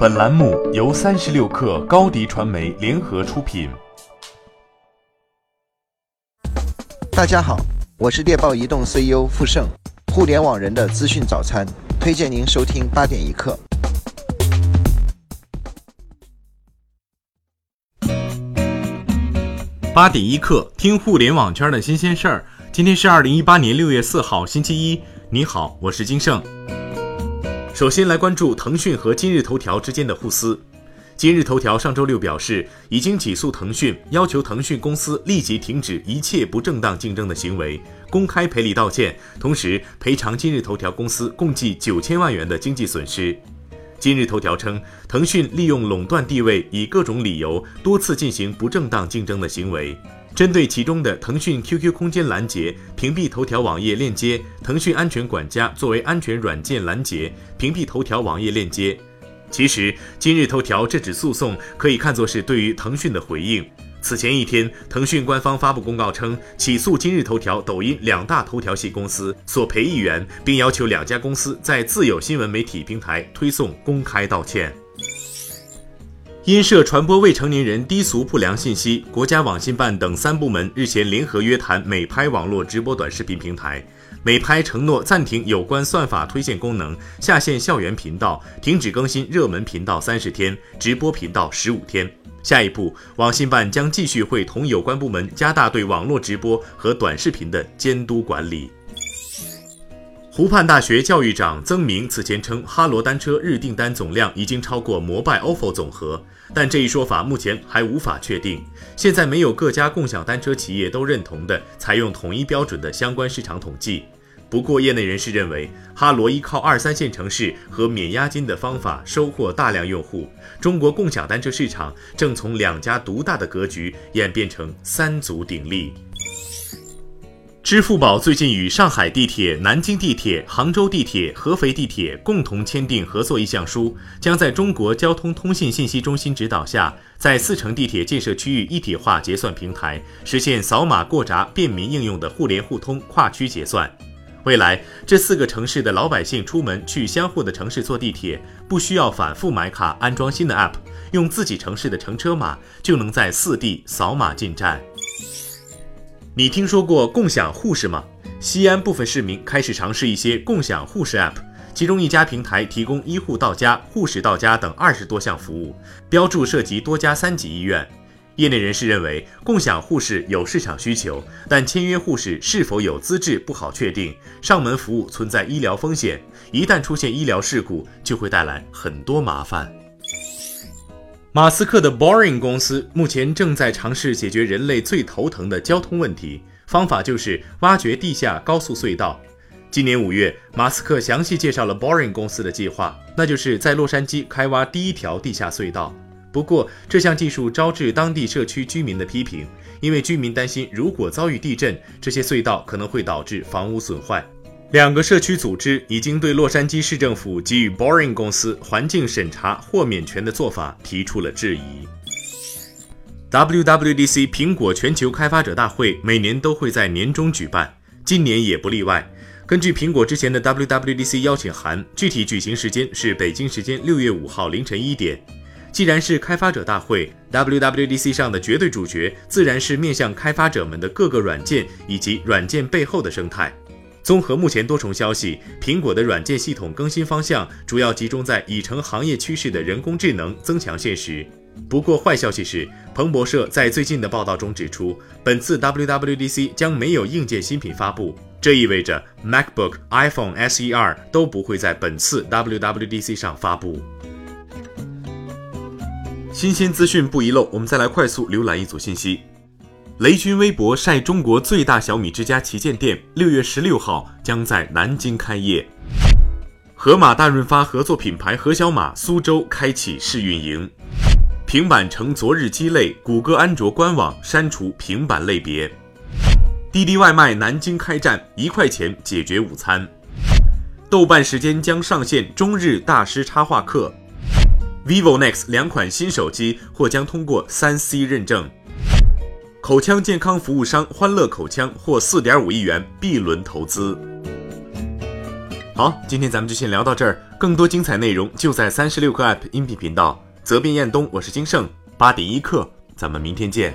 本栏目由三十六氪高低传媒联合出品。大家好，我是猎豹移动 CEO 傅盛，互联网人的资讯早餐，推荐您收听八点一刻。八点一刻，听互联网圈的新鲜事儿。今天是二零一八年六月四号，星期一。你好，我是金盛。首先来关注腾讯和今日头条之间的互撕。今日头条上周六表示，已经起诉腾讯，要求腾讯公司立即停止一切不正当竞争的行为，公开赔礼道歉，同时赔偿今日头条公司共计九千万元的经济损失。今日头条称，腾讯利用垄断地位，以各种理由多次进行不正当竞争的行为。针对其中的腾讯 QQ 空间拦截、屏蔽头条网页链接，腾讯安全管家作为安全软件拦截、屏蔽头条网页链接。其实，今日头条这纸诉讼可以看作是对于腾讯的回应。此前一天，腾讯官方发布公告称，起诉今日头条、抖音两大头条系公司，索赔一元，并要求两家公司在自有新闻媒体平台推送公开道歉。因涉传播未成年人低俗不良信息，国家网信办等三部门日前联合约谈美拍网络直播短视频平台。美拍承诺暂停有关算法推荐功能、下线校园频道、停止更新热门频道三十天、直播频道十五天。下一步，网信办将继续会同有关部门加大对网络直播和短视频的监督管理。湖畔大学教育长曾明此前称，哈罗单车日订单总量已经超过摩拜、ofo 总和，但这一说法目前还无法确定。现在没有各家共享单车企业都认同的采用统一标准的相关市场统计。不过，业内人士认为，哈罗依靠二三线城市和免押金的方法收获大量用户，中国共享单车市场正从两家独大的格局演变成三足鼎立。支付宝最近与上海地铁、南京地铁、杭州地铁、合肥地铁共同签订合作意向书，将在中国交通通信信息中心指导下，在四城地铁建设区域一体化结算平台，实现扫码过闸便民应用的互联互通跨区结算。未来，这四个城市的老百姓出门去相互的城市坐地铁，不需要反复买卡、安装新的 App，用自己城市的乘车码就能在四地扫码进站。你听说过共享护士吗？西安部分市民开始尝试一些共享护士 App，其中一家平台提供医护到家、护士到家等二十多项服务，标注涉及多家三级医院。业内人士认为，共享护士有市场需求，但签约护士是否有资质不好确定，上门服务存在医疗风险，一旦出现医疗事故，就会带来很多麻烦。马斯克的 Boring 公司目前正在尝试解决人类最头疼的交通问题，方法就是挖掘地下高速隧道。今年五月，马斯克详细介绍了 Boring 公司的计划，那就是在洛杉矶开挖第一条地下隧道。不过，这项技术招致当地社区居民的批评，因为居民担心，如果遭遇地震，这些隧道可能会导致房屋损坏。两个社区组织已经对洛杉矶市政府给予 Boring 公司环境审查豁免权的做法提出了质疑。WWDC 苹果全球开发者大会每年都会在年中举办，今年也不例外。根据苹果之前的 WWDC 邀请函，具体举行时间是北京时间六月五号凌晨一点。既然是开发者大会，WWDC 上的绝对主角自然是面向开发者们的各个软件以及软件背后的生态。综合目前多重消息，苹果的软件系统更新方向主要集中在已成行业趋势的人工智能增强现实。不过坏消息是，彭博社在最近的报道中指出，本次 WWDC 将没有硬件新品发布，这意味着 MacBook、iPhone SE 二都不会在本次 WWDC 上发布。新鲜资讯不遗漏，我们再来快速浏览一组信息。雷军微博晒中国最大小米之家旗舰店，六月十六号将在南京开业。盒马大润发合作品牌盒小马苏州开启试运营。平板成昨日鸡肋，谷歌安卓官网删除平板类别。滴滴外卖南京开站，一块钱解决午餐。豆瓣时间将上线中日大师插画课。vivo next 两款新手机或将通过三 C 认证。口腔健康服务商欢乐口腔获四点五亿元 B 轮投资。好，今天咱们就先聊到这儿。更多精彩内容就在三十六课 App 音频频道。责编：彦东，我是金盛。八点一刻，咱们明天见。